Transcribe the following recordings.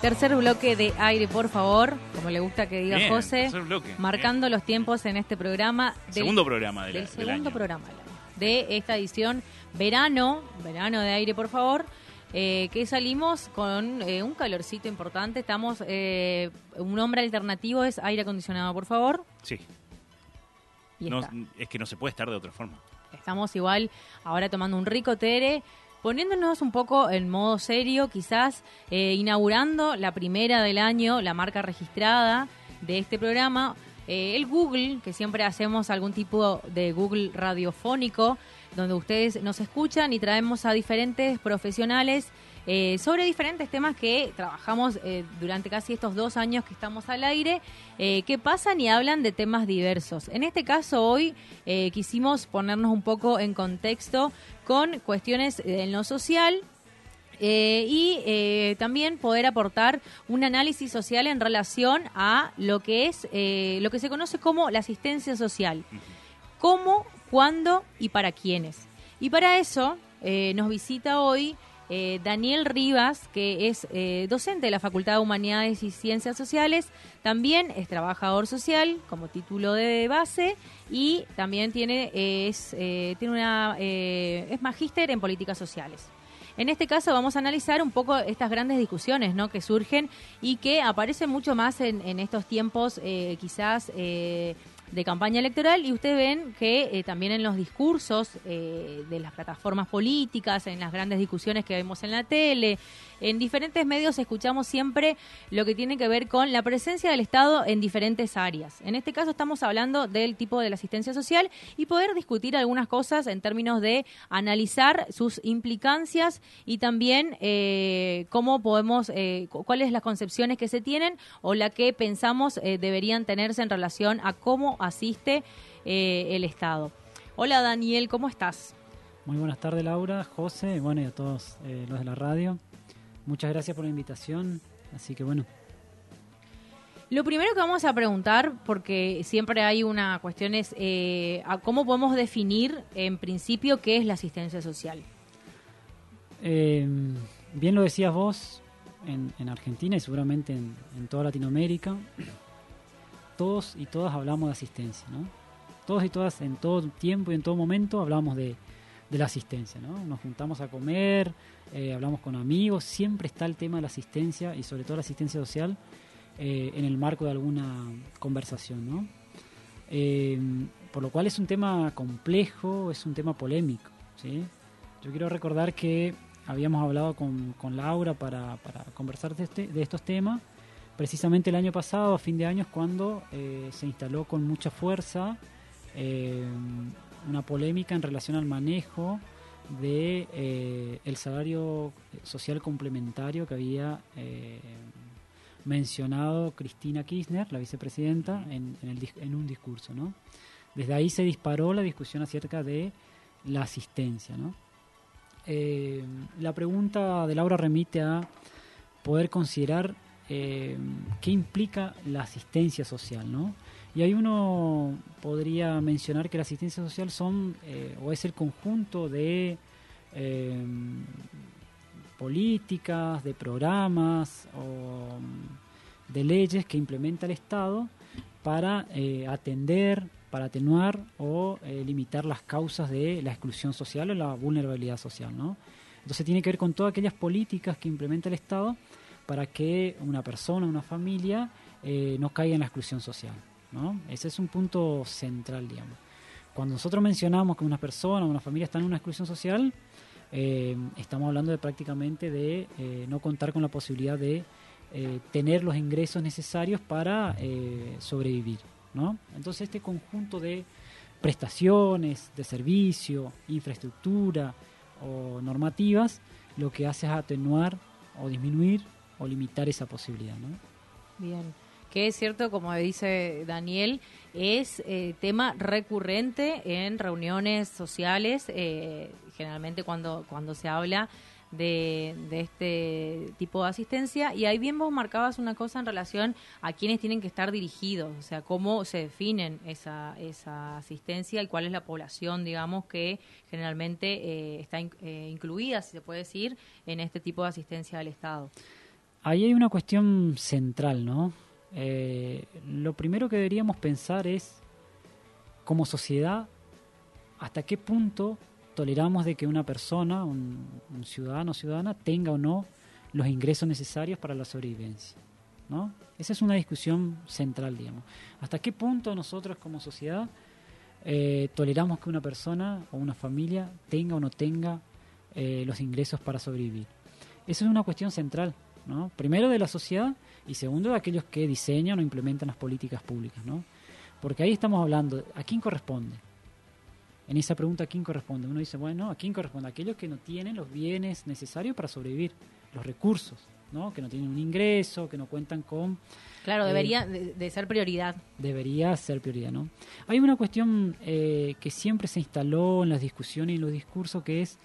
Tercer bloque de aire, por favor, como le gusta que diga Bien, José, tercer bloque, marcando los tiempos en este programa. del- Segundo programa de la- del del segundo año. programa del año, de esta edición verano, verano de aire, por favor, eh, que salimos con eh, un calorcito importante. Estamos, eh, un nombre alternativo es aire acondicionado, por favor. Sí. Y No, es que no se puede estar de otra forma. Estamos igual ahora tomando un rico tere, poniéndonos un poco en modo serio, quizás eh, inaugurando la primera del año, la marca registrada de este programa. Eh, el Google, que siempre hacemos algún tipo de Google radiofónico, donde ustedes nos escuchan y traemos a diferentes profesionales eh, sobre diferentes temas que trabajamos eh, durante casi estos dos años que estamos al aire, eh, que pasan y hablan de temas diversos. En este caso hoy eh, quisimos ponernos un poco en contexto con cuestiones en lo social, y también poder aportar un análisis social en relación a lo que es lo que se conoce como la asistencia social. ¿Cómo, cuándo y para quiénes? Y para eso nos visita hoy eh, Daniel Rivas, que es eh, docente de la Facultad de Humanidades y Ciencias Sociales, también es trabajador social como título de base y también tiene, eh, es, tiene una, es magíster en políticas sociales. En este caso vamos a analizar un poco estas grandes discusiones ¿no? que surgen y que aparecen mucho más en, estos tiempos quizás de campaña electoral y ustedes ven que eh, también en los discursos eh, de las plataformas políticas, en las grandes discusiones que vemos en la tele, en diferentes medios escuchamos siempre lo que tiene que ver con la presencia del Estado en diferentes áreas. En este caso estamos hablando del tipo de la asistencia social y poder discutir algunas cosas en términos de analizar sus implicancias y también eh, cómo podemos, eh, cu- cuáles las concepciones que se tienen o la que pensamos eh, deberían tenerse en relación a cómo asiste eh, el Estado. Hola Daniel, ¿cómo estás? Muy buenas tardes Laura, José, bueno y a todos eh, los de la radio. Muchas gracias por la invitación. Así que bueno, Lo primero que vamos a preguntar, porque siempre hay una cuestión, es eh, a cómo podemos definir en principio qué es la asistencia social. eh, bien lo decías vos, en, en Argentina y seguramente en, en toda Latinoamérica, todos y todas hablamos de asistencia, ¿no? Todos y todas en todo tiempo y en todo momento hablamos de, de la asistencia, ¿no? Nos juntamos a comer, eh, hablamos con amigos, siempre está el tema de la asistencia y sobre todo la asistencia social eh, en el marco de alguna conversación, ¿no? Eh, por lo cual es un tema complejo, es un tema polémico, ¿sí? Yo quiero recordar que habíamos hablado con, con Laura para, para conversar de, este, de estos temas, precisamente el año pasado, a fin de año, es cuando se instaló con mucha fuerza una polémica en relación al manejo de eh, el salario social complementario que había eh, mencionado Cristina Kirchner, la vicepresidenta, en, en, el en un discurso. ¿no? Desde ahí se disparó la discusión acerca de la asistencia. ¿no? Eh, la pregunta de Laura remite a poder considerar eh, qué implica la asistencia social, ¿no? Y ahí uno podría mencionar que la asistencia social son eh, o es el conjunto de eh, políticas, de programas o mm, de leyes que implementa el Estado para atender, para atenuar o limitar las causas de la exclusión social o la vulnerabilidad social, ¿no? Entonces tiene que ver con todas aquellas políticas que implementa el Estado para que una persona, una familia, eh, no caiga en la exclusión social, ¿no? Ese es un punto central, digamos. Cuando nosotros mencionamos que una persona, una familia está en una exclusión social, eh, estamos hablando de prácticamente de eh, no contar con la posibilidad de tener los ingresos necesarios para sobrevivir, ¿no? Entonces este conjunto de prestaciones, de servicio, infraestructura o normativas, lo que hace es atenuar o disminuir o limitar esa posibilidad, ¿no? Bien. Que es cierto, como dice Daniel, es eh, tema recurrente en reuniones sociales, eh, generalmente cuando, cuando se habla de, de este tipo de asistencia. Y ahí bien vos marcabas una cosa en relación a quiénes tienen que estar dirigidos, o sea, cómo se definen esa, esa asistencia y cuál es la población, digamos, que generalmente eh, está in- eh, incluida, si se puede decir, en este tipo de asistencia del Estado. Ahí hay una cuestión central, ¿no? Eh, lo primero que deberíamos pensar es, como sociedad, hasta qué punto toleramos de que una persona, un, ciudadano o ciudadana, tenga o no los ingresos necesarios para la sobrevivencia. ¿no? Esa es una discusión central, digamos. ¿Hasta qué punto nosotros como sociedad eh, toleramos que una persona o una familia tenga o no tenga eh, los ingresos para sobrevivir? Esa es una cuestión central, ¿no? Primero de la sociedad y segundo de aquellos que diseñan o implementan las políticas públicas, ¿no? Porque ahí estamos hablando, ¿a quién corresponde? En esa pregunta, ¿a quién corresponde? Uno dice, bueno, ¿a quién corresponde? A aquellos que no tienen los bienes necesarios para sobrevivir, los recursos. ¿no? que no tienen un ingreso, que no cuentan con... Claro, debería de, ser prioridad. Debería ser prioridad, ¿no? Hay una cuestión eh, que siempre se instaló en las discusiones y en los discursos, que es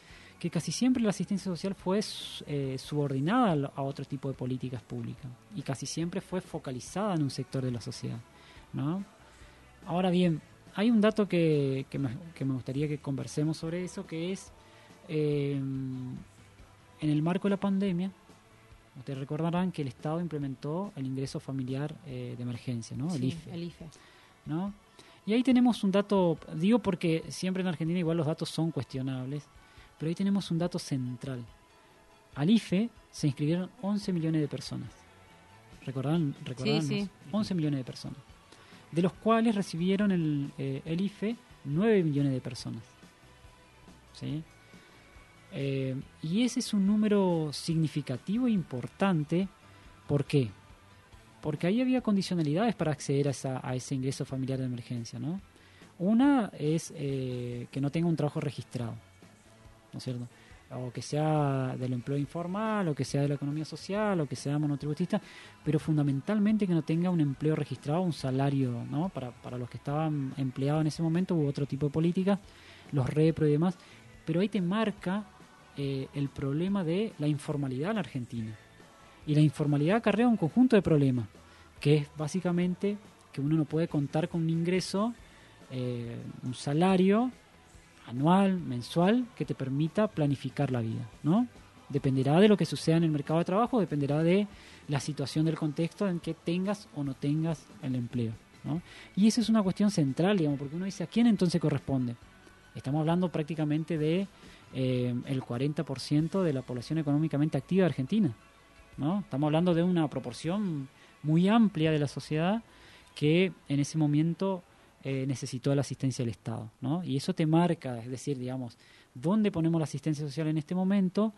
que casi siempre la asistencia social fue eh, subordinada a otro tipo de políticas públicas y casi siempre fue focalizada en un sector de la sociedad, ¿no? Ahora bien, hay un dato que, que, me, que me gustaría que conversemos sobre eso, que es eh, en el marco de la pandemia, Ustedes recordarán que el Estado implementó el ingreso familiar eh, de emergencia, ¿no? el IFE. El IFE. ¿no? Y ahí tenemos un dato, digo porque siempre en Argentina igual los datos son cuestionables, pero ahí tenemos un dato central. Al IFE se inscribieron 11 millones de personas. ¿Recordarán? ¿Recordarán? Sí, sí. 11 millones de personas. De los cuales recibieron el, eh, el IFE 9 millones de personas. ¿Sí? Eh, y ese es un número significativo e importante. ¿Por qué? Porque ahí había condicionalidades para acceder a, ese ingreso familiar de emergencia. ¿no? Una es eh, que no tenga un trabajo registrado, ¿no cierto? O que sea del empleo informal, o que sea de la economía social, o que sea monotributista, pero fundamentalmente que no tenga un empleo registrado, un salario, ¿no? Para, para los que estaban empleados en ese momento, u otro tipo de políticas, los repro y demás. Pero ahí te marca eh, el problema de la informalidad en Argentina. Y la informalidad acarrea un conjunto de problemas, que es básicamente que uno no puede contar con un ingreso, eh, un salario anual, mensual, que te permita planificar la vida, ¿no? Dependerá de lo que suceda en el mercado de trabajo, dependerá de la situación del contexto en que tengas o no tengas el empleo, ¿no? Y esa es una cuestión central, digamos, porque uno dice, ¿a quién entonces corresponde? Estamos hablando prácticamente de eh, el 40% de la población económicamente activa de Argentina. ¿no? Estamos hablando de una proporción muy amplia de la sociedad que en ese momento eh, necesitó la asistencia del Estado. ¿no? Y eso te marca, es decir, digamos, dónde ponemos la asistencia social en este momento.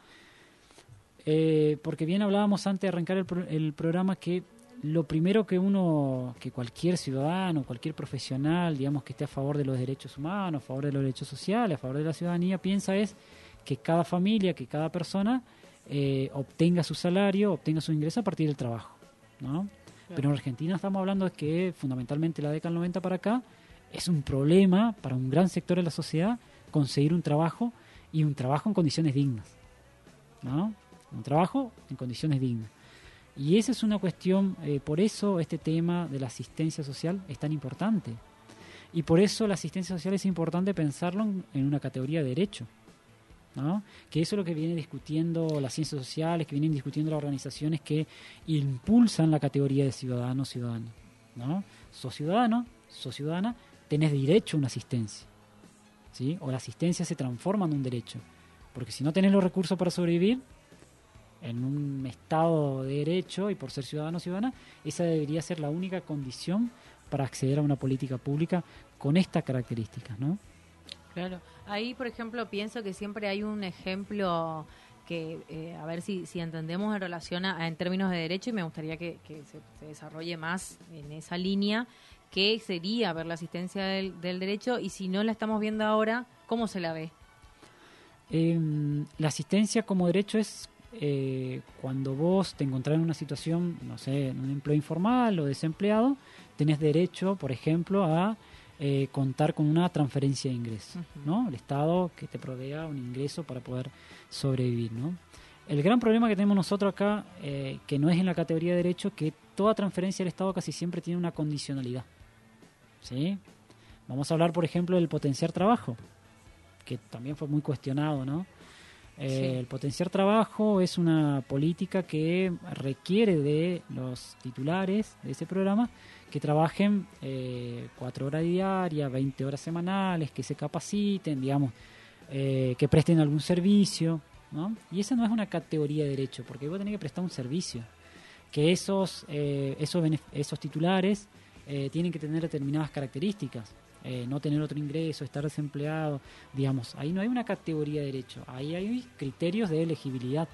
Eh, porque bien hablábamos antes de arrancar el, el programa que lo primero que uno, que cualquier ciudadano, cualquier profesional, digamos, que esté a favor de los derechos humanos, a favor de los derechos sociales, a favor de la ciudadanía, piensa es que cada familia, que cada persona eh, obtenga su salario, obtenga su ingreso a partir del trabajo, ¿no? Pero en Argentina estamos hablando de que fundamentalmente la década del 90 para acá es un problema para un gran sector de la sociedad conseguir un trabajo y un trabajo en condiciones dignas, ¿no? Un trabajo en condiciones dignas. Y esa es una cuestión, eh, por eso este tema de la asistencia social es tan importante. Y por eso la asistencia social es importante pensarlo en, una categoría de derecho. ¿no? Que eso es lo que viene discutiendo las ciencias sociales, que vienen discutiendo las organizaciones que impulsan la categoría de ciudadano-ciudadana. ¿no? Sos ciudadano, sos ciudadana, tenés derecho a una asistencia. ¿sí? O la asistencia se transforma en un derecho. Porque si no tenés los recursos para sobrevivir, en un Estado de derecho y por ser ciudadano o ciudadana, esa debería ser la única condición para acceder a una política pública con estas características, ¿no? Claro. Ahí, por ejemplo, pienso que siempre hay un ejemplo que, eh, a ver si, si entendemos en relación a, en términos de derecho, y me gustaría que, se, desarrolle más en esa línea, que sería ver la asistencia del, del derecho, y si no la estamos viendo ahora, ¿cómo se la ve? Em, la asistencia como derecho es eh, cuando vos te encontrás en una situación, no sé, en un empleo informal o desempleado, tenés derecho, por ejemplo, a eh, contar con una transferencia de ingresos, ¿no? El Estado que te provea un ingreso para poder sobrevivir, ¿no? El gran problema que tenemos nosotros acá, eh, que no es en la categoría de derecho, que toda transferencia del Estado casi siempre tiene una condicionalidad, ¿sí? Vamos a hablar, por ejemplo, del potenciar trabajo, que también fue muy cuestionado, ¿no? Eh, Sí. El potenciar trabajo es una política que requiere de los titulares de ese programa que trabajen eh, cuatro horas diarias, 20 horas semanales, que se capaciten, digamos, eh, que presten algún servicio, ¿no? Y esa no es una categoría de derecho, porque vos tenés que prestar un servicio, que esos, esos, esos titulares eh, tienen que tener determinadas características, eh, no tener otro ingreso, estar desempleado, digamos, ahí no hay una categoría de derecho, ahí hay criterios de elegibilidad,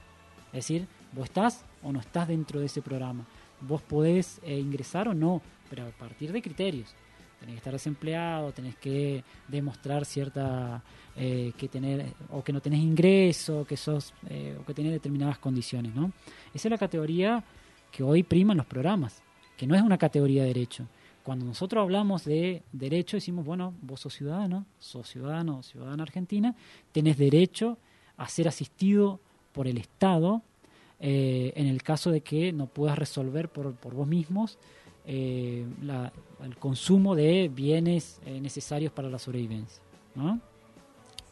es decir, vos estás o no estás dentro de ese programa, vos podés eh, ingresar o no, pero a partir de criterios. Tenés que estar desempleado, tenés que demostrar cierta eh, que tener o que no tenés ingreso, que sos o que tenés determinadas condiciones, ¿no? Esa es la categoría que hoy prima en los programas, que no es una categoría de derecho. Cuando nosotros hablamos de derecho decimos, bueno, vos sos ciudadano, sos ciudadano ciudadana argentina, tenés derecho a ser asistido por el Estado eh, en el caso de que no puedas resolver por, por vos mismos eh, el consumo de bienes eh, necesarios para la sobrevivencia.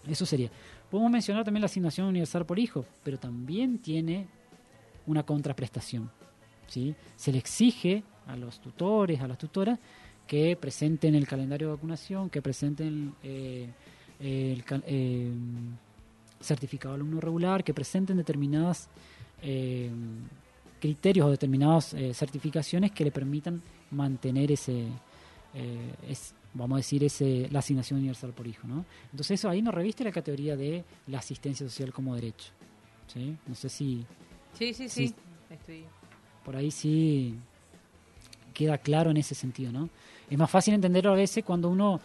Eso sería. Podemos mencionar también la asignación universal por hijo, pero también tiene una contraprestación. ¿sí? Se le exige a los tutores, a las tutoras, que presenten el calendario de vacunación, que presenten eh, el eh, certificado de alumno regular, que presenten determinadas eh, criterios o determinadas eh, certificaciones que le permitan mantener ese, es- vamos a decir, ese, la asignación universal por hijo. ¿no? Entonces eso ahí nos reviste la categoría de la asistencia social como derecho. ¿sí? No sé si Sí, sí, sí. Sí. Estoy... por ahí sí queda claro en ese sentido, ¿no? Es más fácil entenderlo a veces cuando uno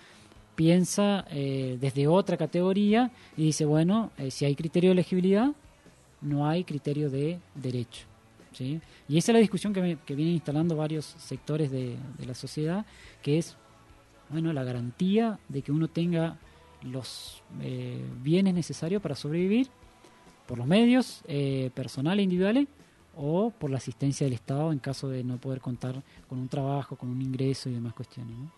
piensa eh, desde otra categoría y dice, bueno, eh, si hay criterio de elegibilidad, no hay criterio de derecho, ¿sí? Y esa es la discusión que, me- que vienen instalando varios sectores de, de la sociedad, que es, bueno, la garantía de que uno tenga los eh, bienes necesarios para sobrevivir por los medios eh, personales e individuales o por la asistencia del Estado en caso de no poder contar con un trabajo, con un ingreso y demás cuestiones. ¿no?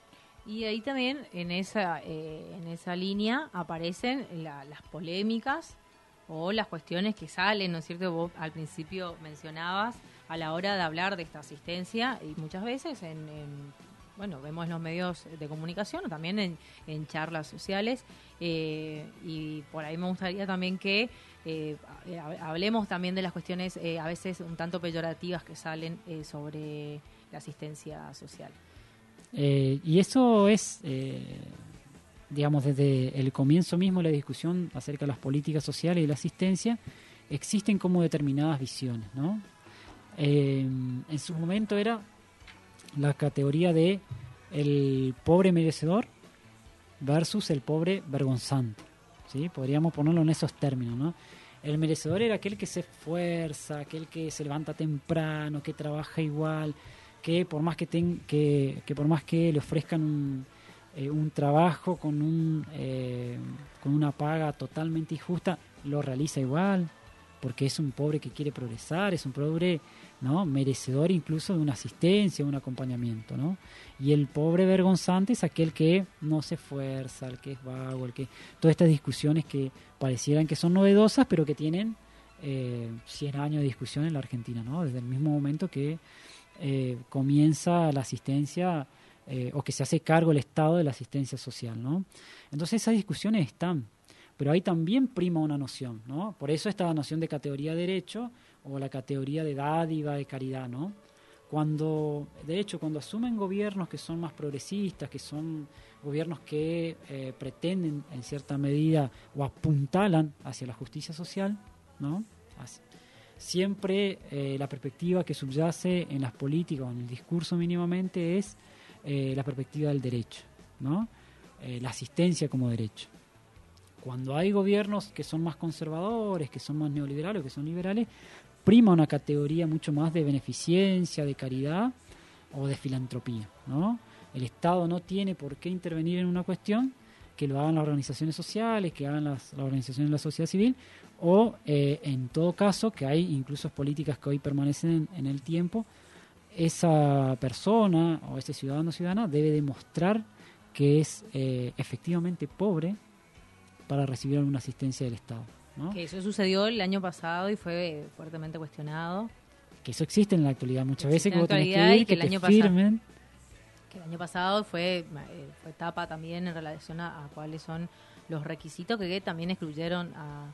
Y ahí también en esa eh, en esa línea aparecen la- las polémicas o las cuestiones que salen, ¿no es cierto? Vos al principio mencionabas a la hora de hablar de esta asistencia y muchas veces en, en, bueno, vemos en los medios de comunicación o también en, en charlas sociales eh, y por ahí me gustaría también que eh, ha- hablemos también de las cuestiones eh, a veces un tanto peyorativas que salen eh, sobre la asistencia social. Eh, y eso es, eh, digamos, desde el comienzo mismo la discusión acerca de las políticas sociales y la asistencia, existen como determinadas visiones. ¿no? Eh, en su momento era la categoría de el pobre merecedor versus el pobre vergonzante. ¿sí? Podríamos ponerlo en esos términos. ¿no? El merecedor era aquel que se esfuerza, aquel que se levanta temprano, que trabaja igual, que por más que, ten- que, que por más que le ofrezcan un, eh, un trabajo con un eh, con una paga totalmente injusta, lo realiza igual, porque es un pobre que quiere progresar, es un pobre no merecedor incluso de una asistencia, un acompañamiento, ¿no? Y el pobre vergonzante es aquel que no se esfuerza, el que es vago, el que todas estas discusiones que parecieran que son novedosas, pero que tienen eh, 100 años de discusión en la Argentina, ¿no? Desde el mismo momento que eh, comienza la asistencia eh, o que se hace cargo el Estado de la asistencia social, ¿no? Entonces esas discusiones están, pero ahí también prima una noción, ¿no? Por eso esta noción de categoría de derecho o la categoría de dádiva, de caridad, ¿no? Cuando, de hecho, cuando asumen gobiernos que son más progresistas, que son gobiernos que eh, pretenden en cierta medida o apuntalan hacia la justicia social, ¿no? Hacia- siempre eh, la perspectiva que subyace en las políticas o en el discurso mínimamente es eh, la perspectiva del derecho, ¿no? Eh, la asistencia como derecho. Cuando hay gobiernos que son más conservadores, que son más neoliberales que son liberales, prima una categoría mucho más de beneficencia, de caridad o de filantropía, ¿no? El Estado no tiene por qué intervenir en una cuestión que lo hagan las organizaciones sociales, que hagan las, las organizaciones de la sociedad civil, o eh, en todo caso, que hay incluso políticas que hoy permanecen en, en el tiempo, esa persona o ese ciudadano o ciudadana debe demostrar que es eh, efectivamente pobre para recibir alguna asistencia del Estado. ¿no? Que eso sucedió el año pasado y fue fuertemente cuestionado. Que eso existe en la actualidad muchas veces que vos tenés que ir, que que, el año te pasado- firmen. Que el año pasado fue, eh, fue etapa también en relación a, a cuáles son los requisitos que también excluyeron a,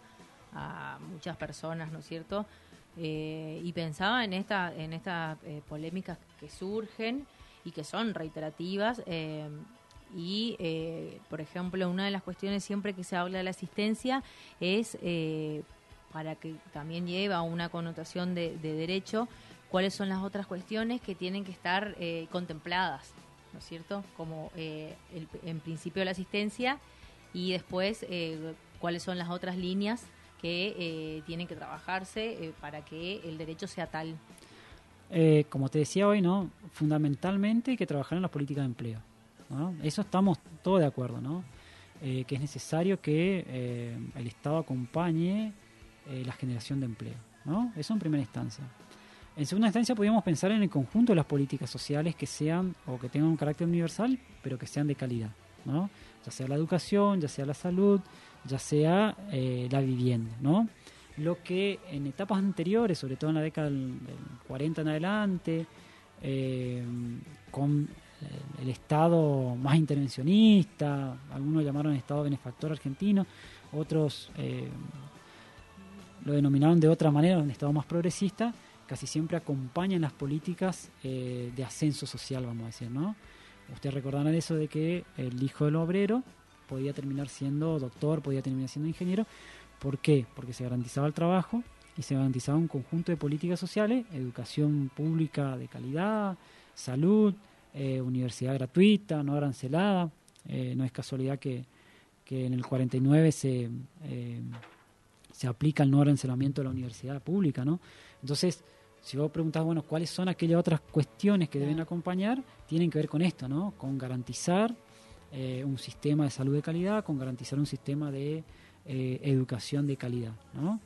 a muchas personas, ¿no es cierto? Eh, y pensaba en esta en estas eh, polémicas que surgen y que son reiterativas eh, y eh, por ejemplo una de las cuestiones siempre que se habla de la asistencia es eh, para que también lleva una connotación de, de derecho cuáles son las otras cuestiones que tienen que estar eh, contempladas ¿no es cierto? como eh, el- en principio la asistencia y después eh, cuáles son las otras líneas que eh, tienen que trabajarse para que el derecho sea tal. Como te decía hoy, ¿no? Fundamentalmente hay que trabajar en las políticas de empleo. Eso estamos todos de acuerdo, ¿no? Eh, que es necesario que eh, el Estado acompañe eh, la generación de empleo, ¿no? Eso en primera instancia. En segunda instancia podríamos pensar en el conjunto de las políticas sociales que sean o que tengan un carácter universal, pero que sean de calidad, ¿no? Ya sea la educación, ya sea la salud, ya sea la vivienda, ¿no? Lo que en etapas anteriores, sobre todo en la década del, del 40 en adelante, con el Estado más intervencionista, algunos llamaron Estado benefactor argentino, otros eh, lo denominaron de otra manera, un Estado más progresista, casi siempre acompañan las políticas eh, de ascenso social, vamos a decir, ¿no? Ustedes recordarán eso de que el hijo del obrero podía terminar siendo doctor, podía terminar siendo ingeniero. ¿Por qué? Porque se garantizaba el trabajo y se garantizaba un conjunto de políticas sociales, educación pública de calidad, salud, eh, universidad gratuita, no arancelada. Eh, no es casualidad que, que en el 49 se, eh, se aplica el no arancelamiento de la universidad pública, ¿no? Entonces, si vos preguntás, bueno, ¿cuáles son aquellas otras cuestiones que deben acompañar? Tienen que ver con esto, ¿no? Con garantizar eh, un sistema de salud de calidad, con garantizar un sistema de educación de calidad, ¿no?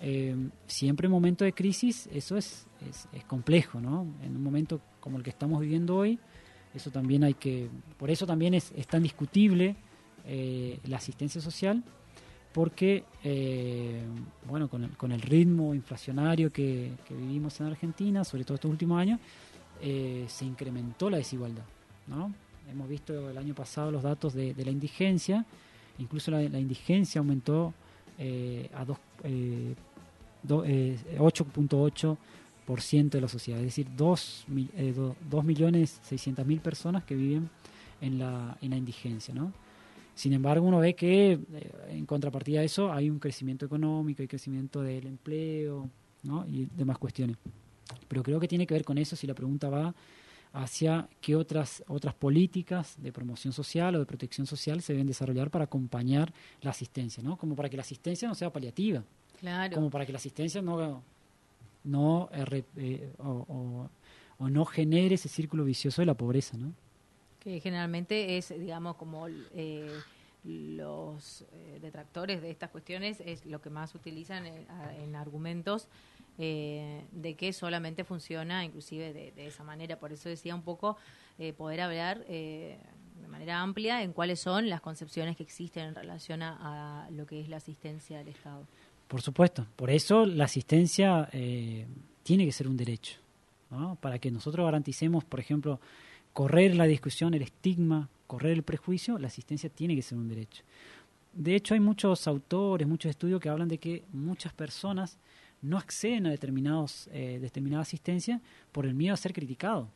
Eh, siempre en momentos de crisis eso es, es, complejo, ¿no? En un momento como el que estamos viviendo hoy, eso también hay que, por eso también es, es tan discutible eh, la asistencia social, porque eh, bueno con el, con el ritmo inflacionario que, que vivimos en Argentina, sobre todo estos últimos años, se incrementó la desigualdad. ¿no? Hemos visto el año pasado los datos de, la indigencia, incluso la, indigencia aumentó a dos, do- 8.8% de la sociedad, es decir, 2 mil- eh, do- 2.600.000 personas que viven en la, en la indigencia. ¿no? Sin embargo, uno ve que eh, en contrapartida a eso hay un crecimiento económico, hay crecimiento del empleo ¿no? y demás cuestiones. Pero creo que tiene que ver con eso si la pregunta va hacia qué otras, otras políticas de promoción social o de protección social se deben desarrollar para acompañar la asistencia, ¿no? Como para que la asistencia no sea paliativa, Claro. como para que la asistencia no, no eh, eh, o, o- o no genere ese círculo vicioso de la pobreza, ¿no? que generalmente es, digamos, como eh, los detractores de estas cuestiones es lo que más utilizan en, argumentos de que solamente funciona inclusive de, de esa manera. Por eso decía un poco poder hablar eh, de manera amplia en cuáles son las concepciones que existen en relación a, a lo que es la asistencia del Estado. Por supuesto, por eso la asistencia eh, tiene que ser un derecho, ¿no? para que nosotros garanticemos, por ejemplo, correr la discusión, el estigma, correr el prejuicio, la asistencia tiene que ser un derecho. De hecho, hay muchos autores, muchos estudios que hablan de que muchas personas no acceden a determinados, eh, determinada asistencia por el miedo a ser criticado,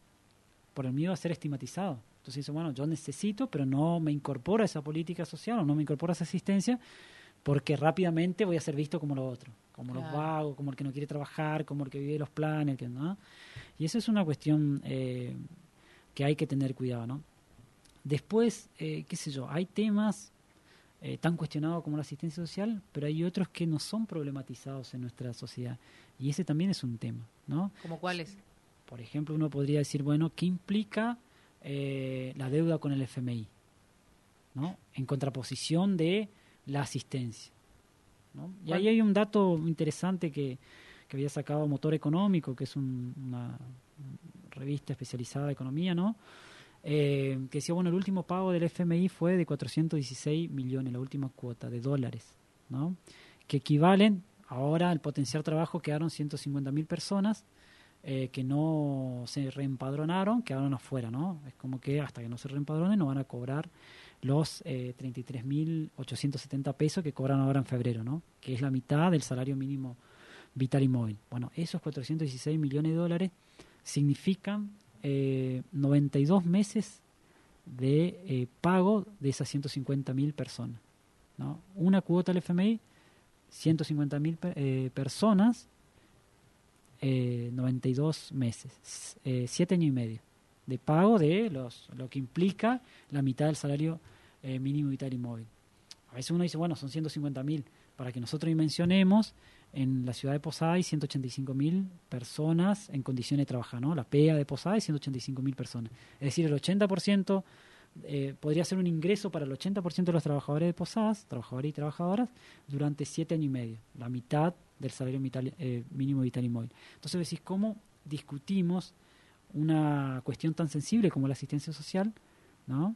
por el miedo a ser estigmatizado. Entonces dice, bueno, yo necesito, pero no me incorporo a esa política social o no me incorporo a esa asistencia porque rápidamente voy a ser visto como lo otro, como los vagos, como el que no quiere trabajar, como el que vive los planes, el que no. Y eso es una cuestión eh, que hay que tener cuidado, ¿no? Después, eh, qué sé yo, hay temas eh, tan cuestionados como la asistencia social, pero hay otros que no son problematizados en nuestra sociedad. Y ese también es un tema, ¿no? ¿Como cuáles? Por ejemplo, uno podría decir, bueno, ¿qué implica eh, la deuda con el FMI? ¿no? En contraposición de la asistencia. ¿no? Y ahí hay un dato interesante que, que había sacado Motor Económico, que es un- una revista especializada de economía, ¿no? Eh, que decía, bueno, el último pago del FMI fue de 416 millones, la última cuota de dólares, ¿no? que equivalen, ahora al potenciar trabajo quedaron 150.000 personas eh, que no se reempadronaron, quedaron afuera, ¿no? Es como que hasta que no se reempadronen no van a cobrar los eh, 33.870 pesos que cobran ahora en febrero, ¿no? Que es la mitad del salario mínimo vital y móvil. Bueno, esos 416 millones de dólares significan eh, 92 meses de eh, pago de esas 150.000 personas. ¿no? Una cuota del FMI, 150.000 eh, personas, eh, 92 meses, eh, 7 años y medio de pago de los, lo que implica la mitad del salario eh, mínimo vital y móvil. A veces uno dice, bueno, son 150.000. Para que nosotros dimensionemos, en la ciudad de Posada hay 185.000 personas en condiciones de trabajar, ¿no? La PEA de Posada es 185.000 personas. Es decir, el 80% eh, podría ser un ingreso para el 80% de los trabajadores de Posadas, trabajadores y trabajadoras, durante siete años y medio, la mitad del salario vital- eh, mínimo vital y móvil. Entonces decís, ¿cómo discutimos una cuestión tan sensible como la asistencia social, ¿no?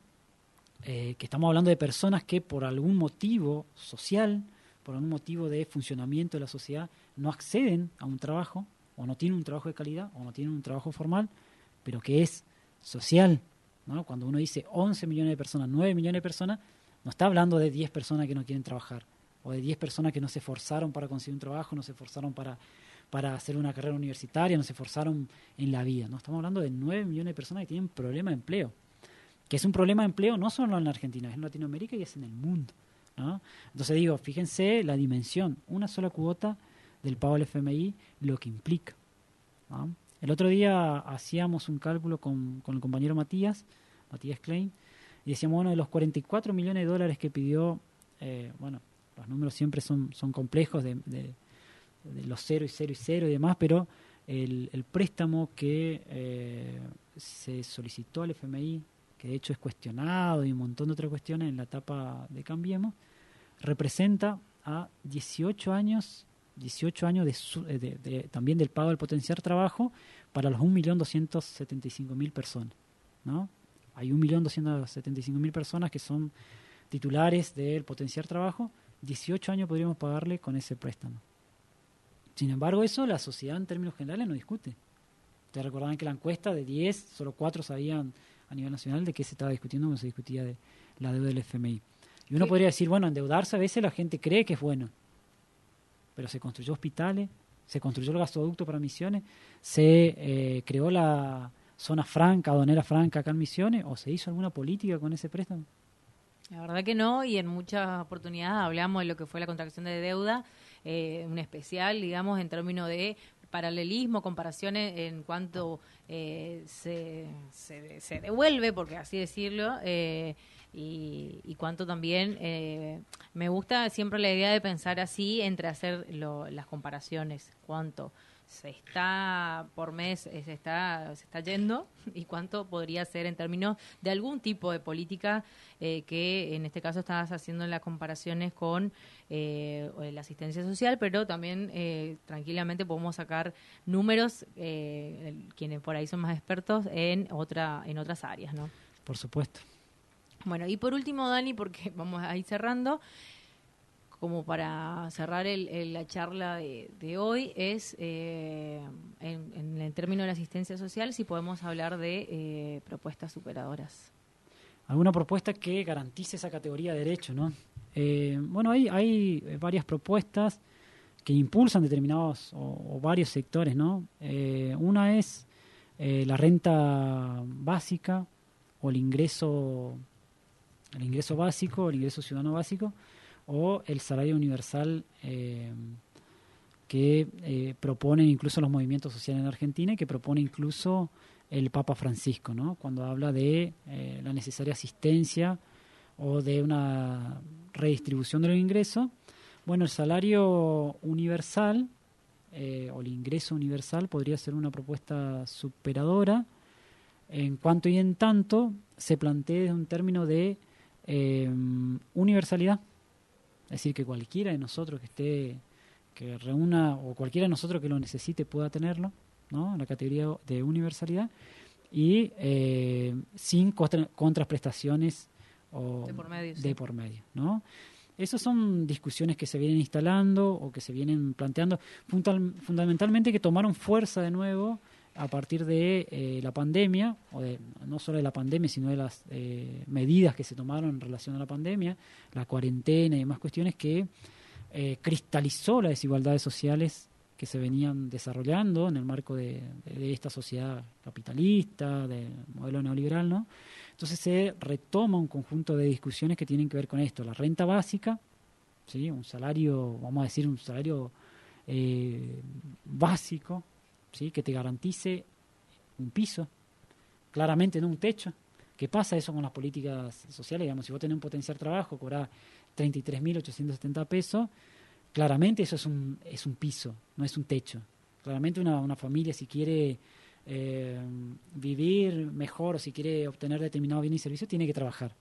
Eh, que estamos hablando de personas que por algún motivo social, por algún motivo de funcionamiento de la sociedad, no acceden a un trabajo, o no tienen un trabajo de calidad, o no tienen un trabajo formal, pero que es social. ¿no? Cuando uno dice 11 millones de personas, 9 millones de personas, no está hablando de 10 personas que no quieren trabajar, o de 10 personas que no se esforzaron para conseguir un trabajo, no se esforzaron para, para hacer una carrera universitaria, no se esforzaron en la vida. ¿no? Estamos hablando de 9 millones de personas que tienen problema de empleo que es un problema de empleo no solo en Argentina, es en Latinoamérica y es en el mundo. Entonces digo, fíjense la dimensión, una sola cuota del pago del FMI, lo que implica. El otro día hacíamos un cálculo con, con el compañero Matías, Matías Klein, y decíamos, bueno, de los 44 millones de dólares que pidió, eh, bueno, los números siempre son, son complejos de, los cero y cero y cero y demás, pero el, el préstamo que eh, se solicitó al FMI que de hecho es cuestionado y un montón de otras cuestiones en la etapa de Cambiemos, representa a 18 años, 18 años de, su- de- de- también del pago del potenciar trabajo para los 1.275.000 personas. ¿no? Hay 1.275.000 personas que son titulares del potenciar trabajo, 18 años podríamos pagarle con ese préstamo. Sin embargo, eso la sociedad en términos generales no discute. Ustedes recordarán que la encuesta de 10, solo 4 sabían a nivel nacional de qué se estaba discutiendo cuando se discutía de la deuda del FMI. Y uno Sí. podría decir, bueno, endeudarse a veces la gente cree que es bueno, pero se construyó hospitales, se construyó el gasoducto para Misiones, se eh, creó la zona franca, aduanera franca acá en Misiones, o se hizo alguna política con ese préstamo. La verdad que no, y en muchas oportunidades hablamos de lo que fue la contracción de deuda, eh, un especial, digamos, en términos de paralelismo, comparaciones en cuanto eh, se, se, se devuelve, porque así decirlo, eh, y, y cuánto también eh, me gusta siempre la idea de pensar así entre hacer lo- las comparaciones, cuánto se está por mes eh, se está se está yendo y cuánto podría ser en términos de algún tipo de política eh, que en este caso estás haciendo las comparaciones con eh, la asistencia social pero también eh, tranquilamente podemos sacar números eh, quienes por ahí son más expertos en otra en otras áreas no Por supuesto. bueno, y por último, Dani, porque vamos a ir cerrando, como para cerrar el- la charla de, hoy, es eh, en, en el término de la asistencia social, si podemos hablar de eh, propuestas superadoras. alguna propuesta que garantice esa categoría de derecho, ¿no? Eh, bueno, hay, hay varias propuestas que impulsan determinados o, o varios sectores, ¿no? Eh, una es la renta básica o el ingreso, el ingreso básico, el ingreso ciudadano básico, o el salario universal eh, que eh, proponen incluso los movimientos sociales en Argentina y que propone incluso el Papa Francisco, ¿no? cuando habla de eh, la necesaria asistencia o de una redistribución de los ingresos. Bueno, el salario universal eh, o el ingreso universal podría ser una propuesta superadora en cuanto y en tanto se plantee un término de eh, universalidad. Es decir, que cualquiera de nosotros que esté, que reúna, o cualquiera de nosotros que lo necesite pueda tenerlo, ¿no? En la categoría de universalidad y eh, sin contra- contraprestaciones o De por medio, sí. por medio, ¿no? esas son discusiones que se vienen instalando o que se vienen planteando, fundamentalmente que tomaron fuerza de nuevo a partir de eh, la pandemia, o de, no solo de la pandemia, sino de las eh, medidas que se tomaron en relación a la pandemia, la cuarentena y demás cuestiones que eh, cristalizó las desigualdades sociales que se venían desarrollando en el marco de, esta sociedad capitalista, del modelo neoliberal, ¿no? Entonces se retoma un conjunto de discusiones que tienen que ver con esto, la renta básica, ¿sí? un salario, vamos a decir, un salario básico, que te garantice un piso, claramente no un techo. ¿Qué pasa eso con las políticas sociales? Digamos, si vos tenés un potencial trabajo, cobrás 33.870 pesos, claramente eso es un, es un piso, no es un techo. Claramente una, una familia si quiere eh, vivir mejor o si quiere obtener determinado bien y servicio, tiene que trabajar.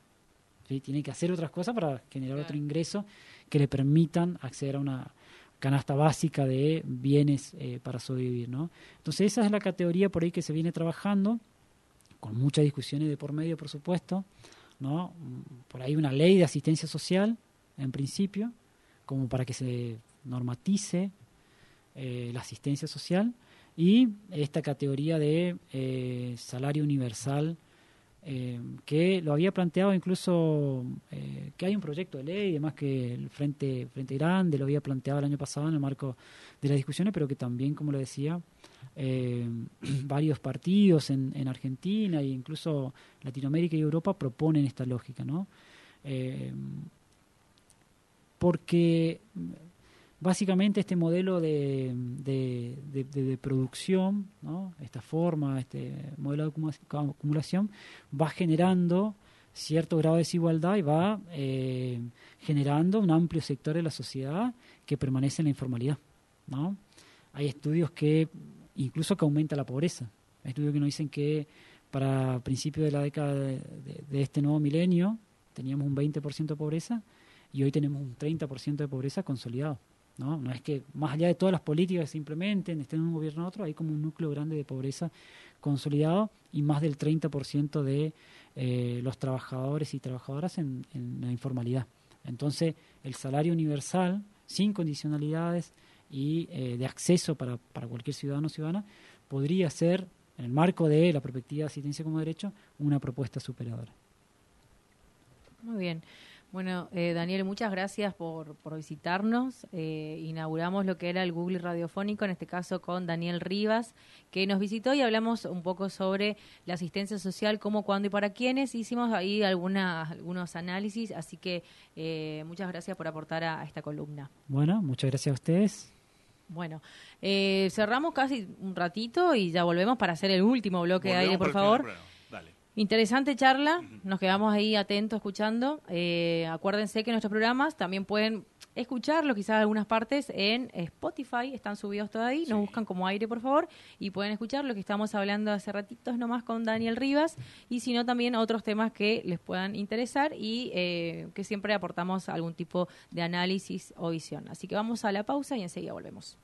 Tiene que hacer otras cosas para generar otro ingreso que le permitan acceder a una, canasta básica de bienes eh, para sobrevivir. ¿no? Entonces esa es la categoría por ahí que se viene trabajando, con muchas discusiones de por medio, por supuesto. ¿no? Por ahí una ley de asistencia social, en principio, como para que se normatice eh, la asistencia social, y esta categoría de eh, salario universal eh, que lo había planteado incluso eh, que hay un proyecto de ley, además que el Frente, Frente Grande lo había planteado el año pasado en el marco de las discusiones, pero que también, como le decía, eh, varios partidos en, en, Argentina e incluso Latinoamérica y Europa proponen esta lógica, ¿no? porque básicamente este modelo de, producción, esta forma, este modelo de acumulación, va generando cierto grado de desigualdad y va eh, generando un amplio sector de la sociedad que permanece en la informalidad. ¿no? Hay estudios que incluso que aumenta la pobreza. Hay estudios que nos dicen que para principios de la década de, de este nuevo milenio teníamos un 20% de pobreza y hoy tenemos un 30% de pobreza consolidado. ¿No? No es que más allá de todas las políticas que se implementen, estén en un gobierno u otro, hay como un núcleo grande de pobreza consolidado y más del 30% de eh, los trabajadores y trabajadoras en, la informalidad. Entonces, el salario universal, sin condicionalidades y eh, de acceso para, para cualquier ciudadano o ciudadana, podría ser, en el marco de la perspectiva de asistencia como derecho, una propuesta superadora. Muy bien. Bueno, eh, Daniel, muchas gracias por, por visitarnos. Eh, inauguramos lo que era el Google Radiofónico, en este caso con Daniel Rivas, que nos visitó y hablamos un poco sobre la asistencia social, cómo, cuándo y para quiénes. Hicimos ahí algunas, algunos análisis, así que eh, muchas gracias por aportar a, esta columna. Bueno, muchas gracias a ustedes. Bueno, cerramos casi un ratito y ya volvemos para hacer el último bloque de aire, por favor. Interesante charla, nos quedamos ahí atentos escuchando. Eh, acuérdense que nuestros programas también pueden escucharlo, quizás algunas partes en Spotify, están subidos todavía, nos buscan como aire por favor y pueden escuchar lo que estamos hablando hace ratitos nomás con Daniel Rivas y si no también otros temas que les puedan interesar y eh, que siempre aportamos algún tipo de análisis o visión. Así que vamos a la pausa y enseguida volvemos.